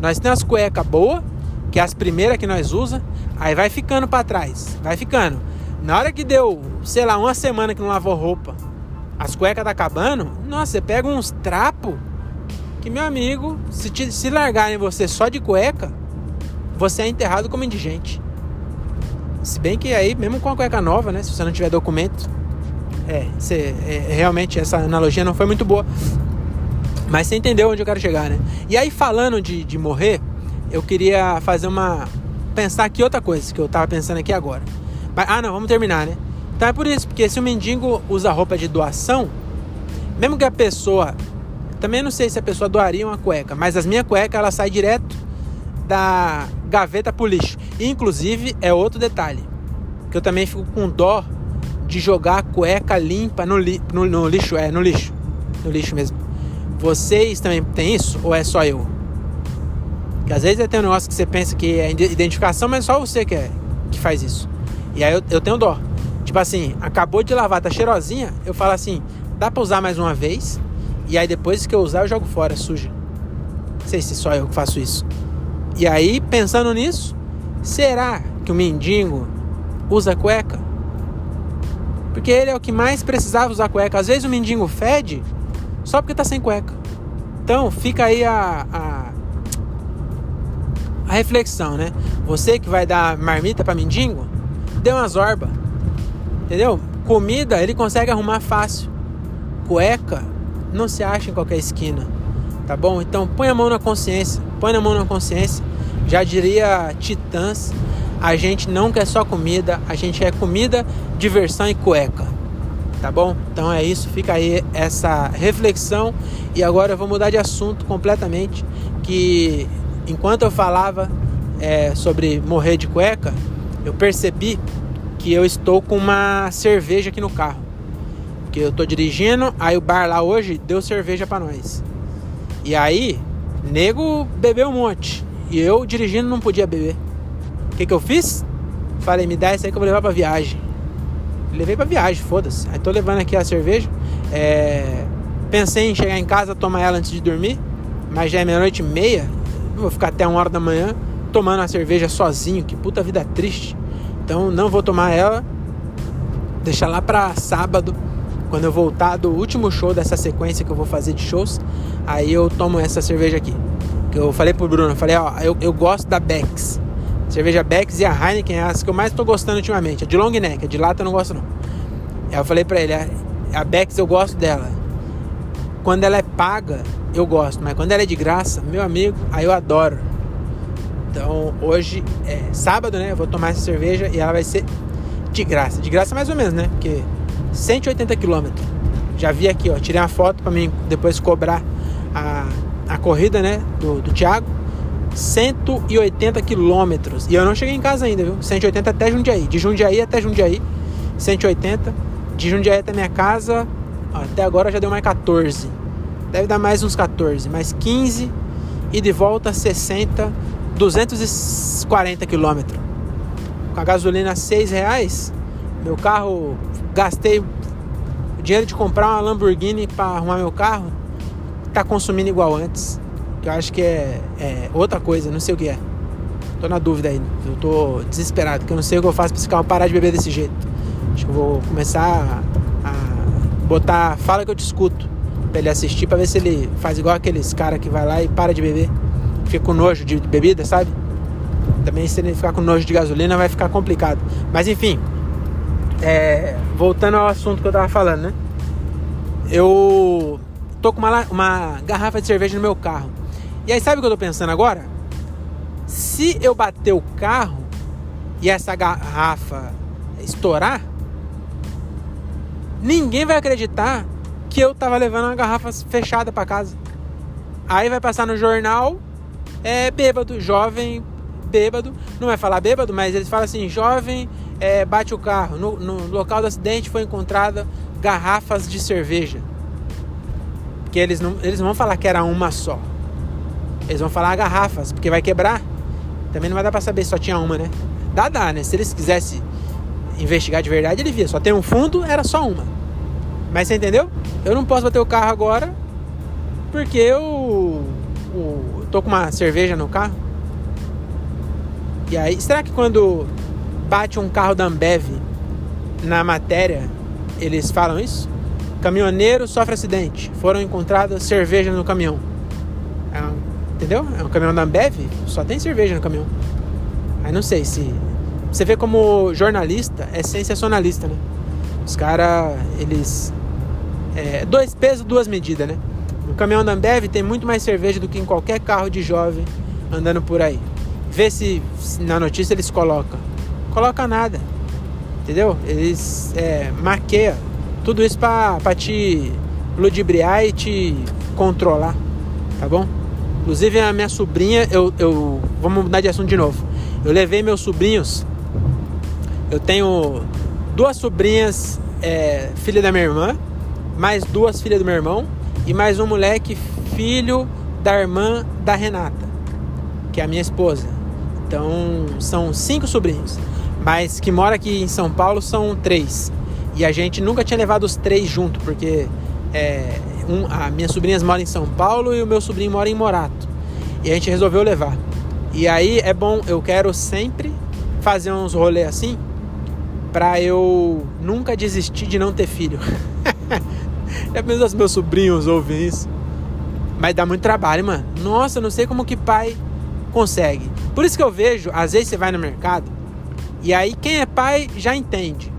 Nós temos as cuecas boas, que é as primeiras que nós usa, aí vai ficando para trás, vai ficando. Na hora que deu, sei lá, uma semana que não lavou roupa, as cuecas tá acabando, nossa, você pega uns trapos que, meu amigo, se, te, se largarem você só de cueca, você é enterrado como indigente. Se bem que aí, mesmo com a cueca nova, né? Se você não tiver documento, é, você, é, realmente essa analogia não foi muito boa. Mas você entendeu onde eu quero chegar, né? E aí, falando de, de morrer, eu queria fazer uma. pensar aqui outra coisa que eu tava pensando aqui agora. Mas, ah, não, vamos terminar, né? Então é por isso, porque se o mendigo usa roupa de doação, mesmo que a pessoa. Também não sei se a pessoa doaria uma cueca, mas as minhas cuecas ela sai direto da gaveta pro lixo. Inclusive, é outro detalhe. Que eu também fico com dó de jogar a cueca limpa no, li, no, no lixo. É, no lixo. No lixo mesmo. Vocês também têm isso? Ou é só eu? Que às vezes tem um negócio que você pensa que é identificação, mas só você que, é, que faz isso. E aí eu, eu tenho dó. Tipo assim, acabou de lavar, tá cheirosinha. Eu falo assim, dá pra usar mais uma vez. E aí depois que eu usar, eu jogo fora, suja. Não sei se só eu que faço isso. E aí, pensando nisso, será que o mendigo usa cueca? Porque ele é o que mais precisava usar cueca. Às vezes o mendigo fede só porque tá sem cueca. Então fica aí a, a, a reflexão, né? Você que vai dar marmita para mendigo, dê uma zorba. Entendeu? Comida ele consegue arrumar fácil. Cueca não se acha em qualquer esquina. Tá bom? Então põe a mão na consciência. Põe a mão na consciência já diria Titãs, a gente não quer só comida, a gente quer comida, diversão e cueca. Tá bom? Então é isso, fica aí essa reflexão. E agora eu vou mudar de assunto completamente. Que enquanto eu falava é, sobre morrer de cueca, eu percebi que eu estou com uma cerveja aqui no carro. Porque eu tô dirigindo, aí o bar lá hoje deu cerveja para nós. E aí, nego bebeu um monte. E eu dirigindo não podia beber. O que, que eu fiz? Falei, me dá essa aí que eu vou levar pra viagem. Levei pra viagem, foda-se. Aí tô levando aqui a cerveja. É... Pensei em chegar em casa, tomar ela antes de dormir. Mas já é meia-noite e meia. vou ficar até uma hora da manhã tomando a cerveja sozinho. Que puta vida triste. Então não vou tomar ela. Deixar lá pra sábado. Quando eu voltar do último show dessa sequência que eu vou fazer de shows. Aí eu tomo essa cerveja aqui. Que eu falei pro Bruno, eu falei, ó, eu, eu gosto da Bex. Cerveja Bex e a Heineken é as que eu mais tô gostando ultimamente. A de long neck, a de lata eu não gosto não. Aí eu falei pra ele, a, a Bex eu gosto dela. Quando ela é paga, eu gosto. Mas quando ela é de graça, meu amigo, aí eu adoro. Então hoje é sábado, né? Eu vou tomar essa cerveja e ela vai ser de graça. De graça mais ou menos, né? Porque 180 quilômetros. Já vi aqui, ó. Tirei uma foto pra mim depois cobrar a a corrida, né, do, do Thiago, 180 quilômetros. E eu não cheguei em casa ainda, viu? 180 até Jundiaí. De Jundiaí até Jundiaí, 180. De Jundiaí até minha casa, até agora já deu mais 14. Deve dar mais uns 14, mais 15 e de volta 60, 240 quilômetros. Com a gasolina 6 reais, meu carro gastei o dinheiro de comprar uma Lamborghini para arrumar meu carro tá consumindo igual antes. Que eu acho que é, é, outra coisa, não sei o que é. Tô na dúvida aí. Eu tô desesperado, porque eu não sei o que eu faço pra esse carro parar de beber desse jeito. Acho que eu vou começar a, a botar Fala que eu te escuto pra ele assistir, pra ver se ele faz igual aqueles cara que vai lá e para de beber. Fica com nojo de bebida, sabe? Também se ele ficar com nojo de gasolina vai ficar complicado. Mas enfim, é, voltando ao assunto que eu tava falando, né? Eu tô com uma, uma garrafa de cerveja no meu carro. E aí, sabe o que eu tô pensando agora? Se eu bater o carro e essa garrafa estourar, ninguém vai acreditar que eu tava levando uma garrafa fechada para casa. Aí vai passar no jornal, é bêbado, jovem bêbado. Não vai falar bêbado, mas eles falam assim: jovem é, bate o carro. No, no local do acidente foi encontrada garrafas de cerveja. Porque eles não, eles não vão falar que era uma só. Eles vão falar garrafas, porque vai quebrar. Também não vai dar pra saber se só tinha uma, né? Dá, dá, né? Se eles quisessem investigar de verdade, ele via. Só tem um fundo, era só uma. Mas você entendeu? Eu não posso bater o carro agora porque o, o tô com uma cerveja no carro. E aí, será que quando bate um carro da Ambev na matéria, eles falam isso? Caminhoneiro sofre acidente. Foram encontradas cerveja no caminhão. É um, entendeu? É um caminhão da Ambev, só tem cerveja no caminhão. Aí não sei se. Você vê como jornalista é sensacionalista, né? Os caras, eles. É, dois pesos, duas medidas, né? No caminhão da Ambev tem muito mais cerveja do que em qualquer carro de jovem andando por aí. Vê se, se na notícia eles colocam. Coloca nada. Entendeu? Eles é, maqueiam tudo isso pra, pra te ludibriar e te controlar. Tá bom? Inclusive a minha sobrinha, eu, eu. Vamos mudar de assunto de novo. Eu levei meus sobrinhos. Eu tenho duas sobrinhas, é, filha da minha irmã, mais duas filhas do meu irmão e mais um moleque, filho da irmã da Renata, que é a minha esposa. Então são cinco sobrinhos, mas que mora aqui em São Paulo são três. E a gente nunca tinha levado os três junto, porque é, um, a minhas sobrinhas moram em São Paulo e o meu sobrinho mora em Morato. E a gente resolveu levar. E aí é bom, eu quero sempre fazer uns rolês assim, pra eu nunca desistir de não ter filho. é mesmo os meus sobrinhos ouvem isso. Mas dá muito trabalho, mano. Nossa, não sei como que pai consegue. Por isso que eu vejo, às vezes você vai no mercado e aí quem é pai já entende.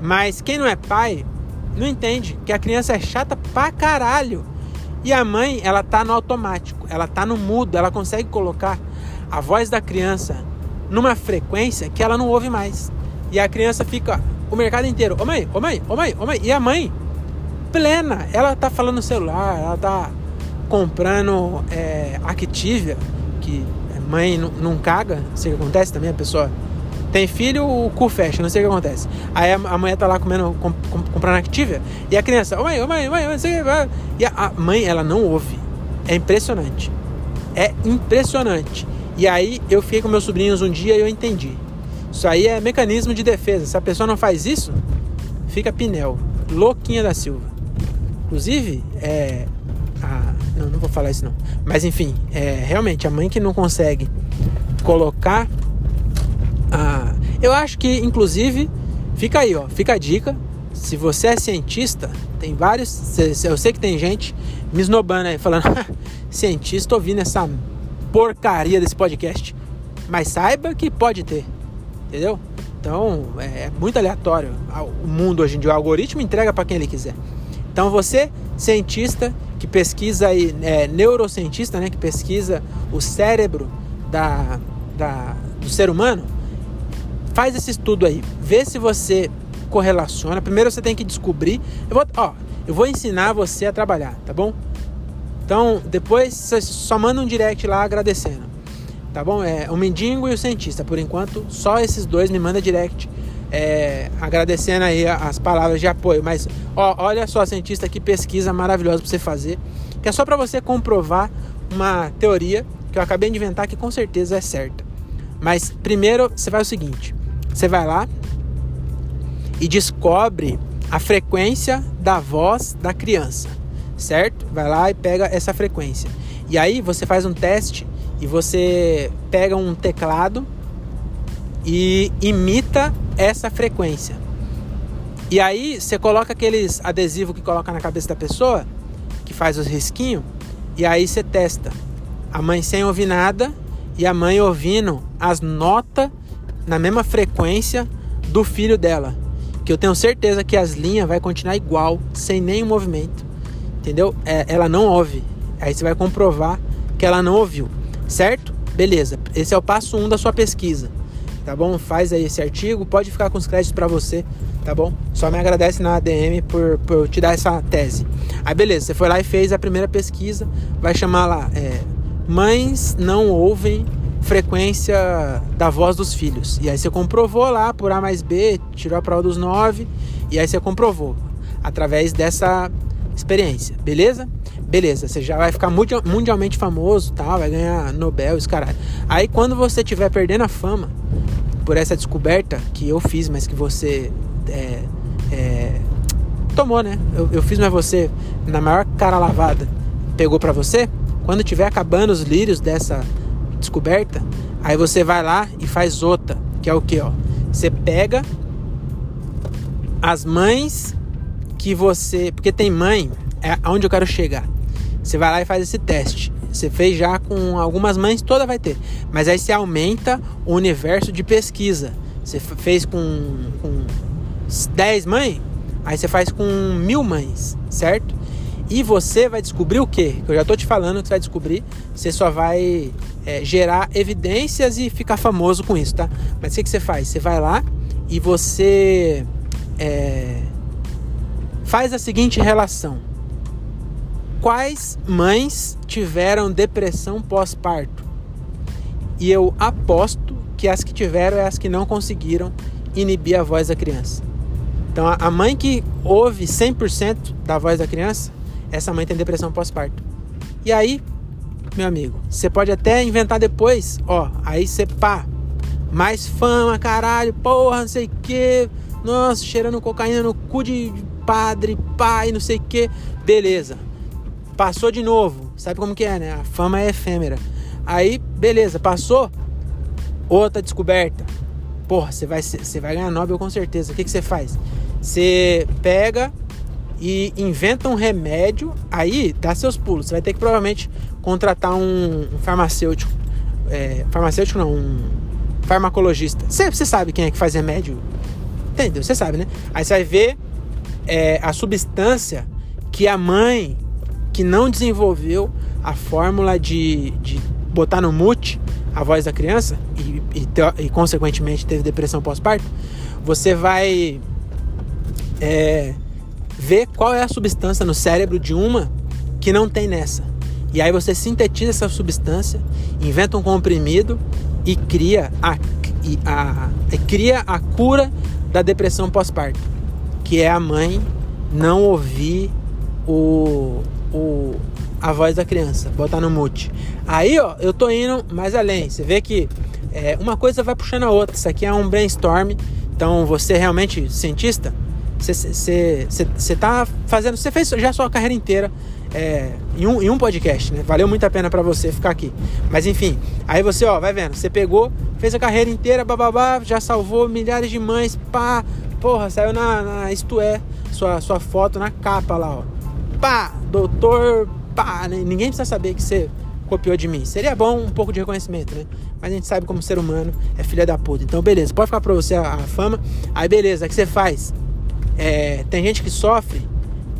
Mas quem não é pai não entende que a criança é chata pra caralho. E a mãe, ela tá no automático, ela tá no mudo, ela consegue colocar a voz da criança numa frequência que ela não ouve mais. E a criança fica o mercado inteiro, ô mãe, ô mãe, ô mãe, ô mãe. E a mãe, plena, ela tá falando no celular, ela tá comprando é, Activia, que mãe não, não caga, que acontece também, a pessoa tem filho, o cu fecha, não sei o que acontece. Aí a, a mulher tá lá comendo, com, com, comprando Activia, e a criança, ô mãe, ô mãe, mãe, e a, a mãe, ela não ouve. É impressionante. É impressionante. E aí eu fiquei com meus sobrinhos um dia e eu entendi. Isso aí é mecanismo de defesa. Se a pessoa não faz isso, fica pinel. Louquinha da Silva. Inclusive, é. Não, não vou falar isso não. Mas enfim, é realmente a mãe que não consegue colocar a. Eu acho que, inclusive, fica aí, ó. Fica a dica. Se você é cientista, tem vários. Eu sei que tem gente me esnobando aí, falando, cientista ouvindo essa porcaria desse podcast. Mas saiba que pode ter. Entendeu? Então é muito aleatório. O mundo hoje em dia, o algoritmo entrega para quem ele quiser. Então você, cientista que pesquisa aí, é, neurocientista, né, que pesquisa o cérebro da, da, do ser humano, faz esse estudo aí. Vê se você correlaciona. Primeiro você tem que descobrir. Eu vou, ó, eu vou ensinar você a trabalhar, tá bom? Então, depois você só manda um direct lá agradecendo. Tá bom? É o mendigo e o cientista. Por enquanto, só esses dois me manda direct é, agradecendo aí as palavras de apoio. Mas ó, olha só, cientista, que pesquisa maravilhosa para você fazer, que é só para você comprovar uma teoria que eu acabei de inventar que com certeza é certa. Mas primeiro você faz o seguinte: você vai lá e descobre a frequência da voz da criança certo? Vai lá e pega essa frequência. E aí você faz um teste e você pega um teclado e imita essa frequência. E aí você coloca aqueles adesivos que coloca na cabeça da pessoa, que faz os risquinhos, e aí você testa. A mãe sem ouvir nada e a mãe ouvindo as notas na mesma frequência do filho dela. Que eu tenho certeza que as linhas vai continuar igual, sem nenhum movimento entendeu? É, ela não ouve. Aí você vai comprovar que ela não ouviu, certo? Beleza. Esse é o passo 1 um da sua pesquisa, tá bom? Faz aí esse artigo, pode ficar com os créditos para você, tá bom? Só me agradece na ADM por, por te dar essa tese. Aí beleza, você foi lá e fez a primeira pesquisa, vai chamar lá, é, mães não ouvem frequência da voz dos filhos. E aí você comprovou lá por A mais B, tirou a prova dos 9, e aí você comprovou através dessa experiência, beleza? Beleza, você já vai ficar mundialmente famoso, tal, vai ganhar Nobel, esse caralho. Aí quando você estiver perdendo a fama por essa descoberta que eu fiz, mas que você é, é, tomou, né? Eu, eu, fiz, mas você, na maior cara lavada, pegou para você. Quando tiver acabando os lírios dessa descoberta, aí você vai lá e faz outra, que é o que, ó? Você pega as mães que você, porque tem mãe, é aonde eu quero chegar. Você vai lá e faz esse teste. Você fez já com algumas mães, toda vai ter. Mas aí você aumenta o universo de pesquisa. Você fez com, com 10 mães, aí você faz com mil mães, certo? E você vai descobrir o quê? Que eu já tô te falando que você vai descobrir. Você só vai é, gerar evidências e ficar famoso com isso, tá? Mas o que, que você faz? Você vai lá e você é, faz a seguinte relação quais mães tiveram depressão pós-parto? E eu aposto que as que tiveram é as que não conseguiram inibir a voz da criança. Então a mãe que ouve 100% da voz da criança, essa mãe tem depressão pós-parto. E aí, meu amigo, você pode até inventar depois, ó, aí você pá, mais fama, caralho, porra, não sei o que, nossa, cheirando cocaína no cu de padre, pai, não sei o que, beleza. Passou de novo. Sabe como que é, né? A fama é efêmera. Aí, beleza, passou. Outra descoberta. Porra, você vai, você vai ganhar Nobel com certeza. O que, que você faz? Você pega e inventa um remédio, aí dá seus pulos. Você vai ter que provavelmente contratar um, farmacêutico. É, farmacêutico não, um farmacologista. Você, você sabe quem é que faz remédio? Entendeu? Você sabe, né? Aí você vai ver é, a substância que a mãe que não desenvolveu a fórmula de, de botar no mute a voz da criança e, e, e consequentemente teve depressão pós-parto, você vai é, ver qual é a substância no cérebro de uma que não tem nessa. E aí você sintetiza essa substância, inventa um comprimido e cria a, a, cria a cura da depressão pós-parto, que é a mãe não ouvir o, o, a voz da criança, botar no mute. Aí, ó, eu tô indo mais além. Você vê que é, uma coisa vai puxando a outra. Isso aqui é um brainstorm. Então, você realmente cientista, você tá fazendo, você fez já a sua carreira inteira é, em, um, em um podcast, né? Valeu muito a pena para você ficar aqui. Mas enfim, aí você, ó, vai vendo, você pegou, fez a carreira inteira, bababá, já salvou milhares de mães, pá, porra, saiu na, na Isto É, sua, sua foto na capa lá, ó pá, doutor, pá, né? ninguém precisa saber que você copiou de mim. Seria bom um pouco de reconhecimento, né? Mas a gente sabe como ser humano é filha da puta. Então, beleza, pode ficar pra você a, a fama. Aí, beleza, o que você faz? É, tem gente que sofre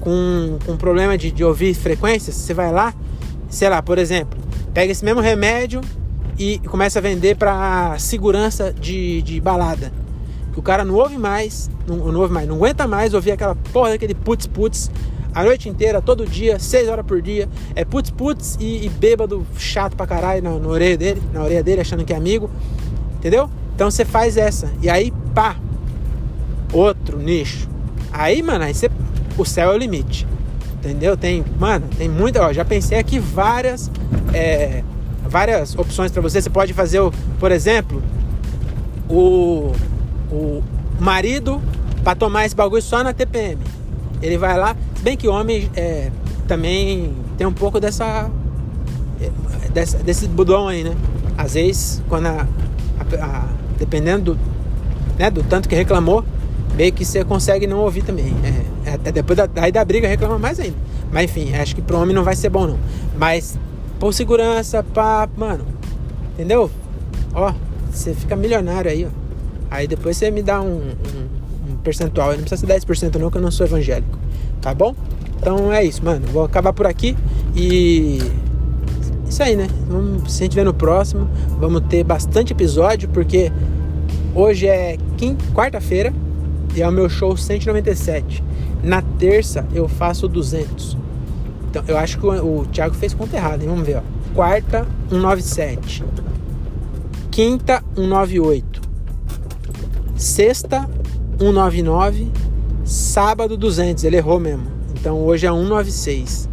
com, com problema de, de ouvir frequências. Você vai lá, sei lá, por exemplo, pega esse mesmo remédio e começa a vender para segurança de, de balada. Que o cara não ouve mais, não, não ouve mais, não aguenta mais ouvir aquela porra daquele putz putz a noite inteira, todo dia, seis horas por dia. É putz putz e, e bêbado chato pra caralho na, na, orelha dele, na orelha dele, achando que é amigo. Entendeu? Então você faz essa. E aí, pá, outro nicho. Aí, mano, aí você, o céu é o limite. Entendeu? Tem, mano, tem muita. Ó, já pensei aqui várias. É, várias opções para você. Você pode fazer, o, por exemplo, o, o marido para tomar esse bagulho só na TPM. Ele vai lá, bem que homem é, também tem um pouco dessa, é, dessa desse budão aí, né? Às vezes, quando a, a, a, dependendo do, né, do tanto que reclamou, meio que você consegue não ouvir também. É, é, até depois da, aí da briga reclama mais ainda. Mas enfim, acho que pro homem não vai ser bom não. Mas por segurança, pá, mano, entendeu? Ó, você fica milionário aí, ó. Aí depois você me dá um, um, um percentual. Não precisa ser 10% não, que eu não sou evangélico tá bom? Então é isso, mano. Vou acabar por aqui e. Isso aí, né? Vamos, se a gente vê no próximo, vamos ter bastante episódio, porque hoje é quarta-feira é o meu show 197. Na terça eu faço 200. Então eu acho que o, Thiago fez conta errada, hein? Vamos ver, ó. Quarta, 197. Quinta, 198. Sexta, 199 Sábado 200, ele errou mesmo. Então hoje é 196.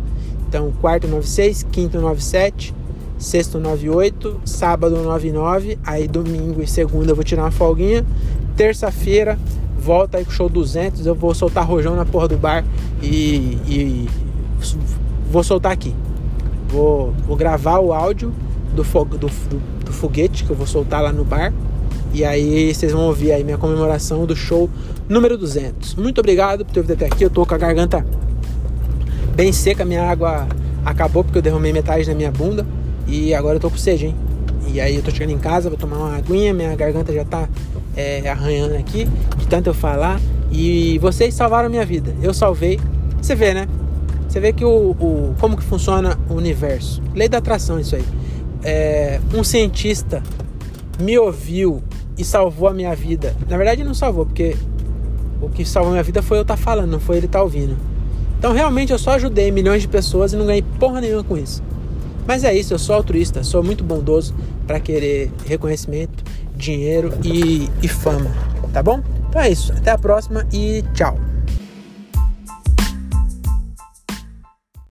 Então quarto 96, quinto 97, sexto 98, sábado 99, aí domingo e segunda eu vou tirar uma folguinha. Terça-feira volta aí com o show 200, eu vou soltar rojão na porra do bar e, e vou soltar aqui. Vou, vou gravar o áudio do, do, do, do foguete que eu vou soltar lá no bar. E aí vocês vão ouvir aí minha comemoração do show número 200. Muito obrigado por ter vindo até aqui. Eu tô com a garganta bem seca, minha água acabou porque eu derramei metade na minha bunda. E agora eu tô com sede, hein? E aí eu tô chegando em casa, vou tomar uma aguinha, minha garganta já tá é, arranhando aqui, de tanto eu falar. E vocês salvaram minha vida. Eu salvei. Você vê, né? Você vê que o, o como que funciona o universo. Lei da atração, isso aí. É, um cientista me ouviu e salvou a minha vida. Na verdade, não salvou, porque o que salvou minha vida foi eu estar tá falando, não foi ele estar tá ouvindo. Então, realmente, eu só ajudei milhões de pessoas e não ganhei porra nenhuma com isso. Mas é isso, eu sou altruísta, sou muito bondoso para querer reconhecimento, dinheiro e, e fama, tá bom? Então é isso, até a próxima e tchau.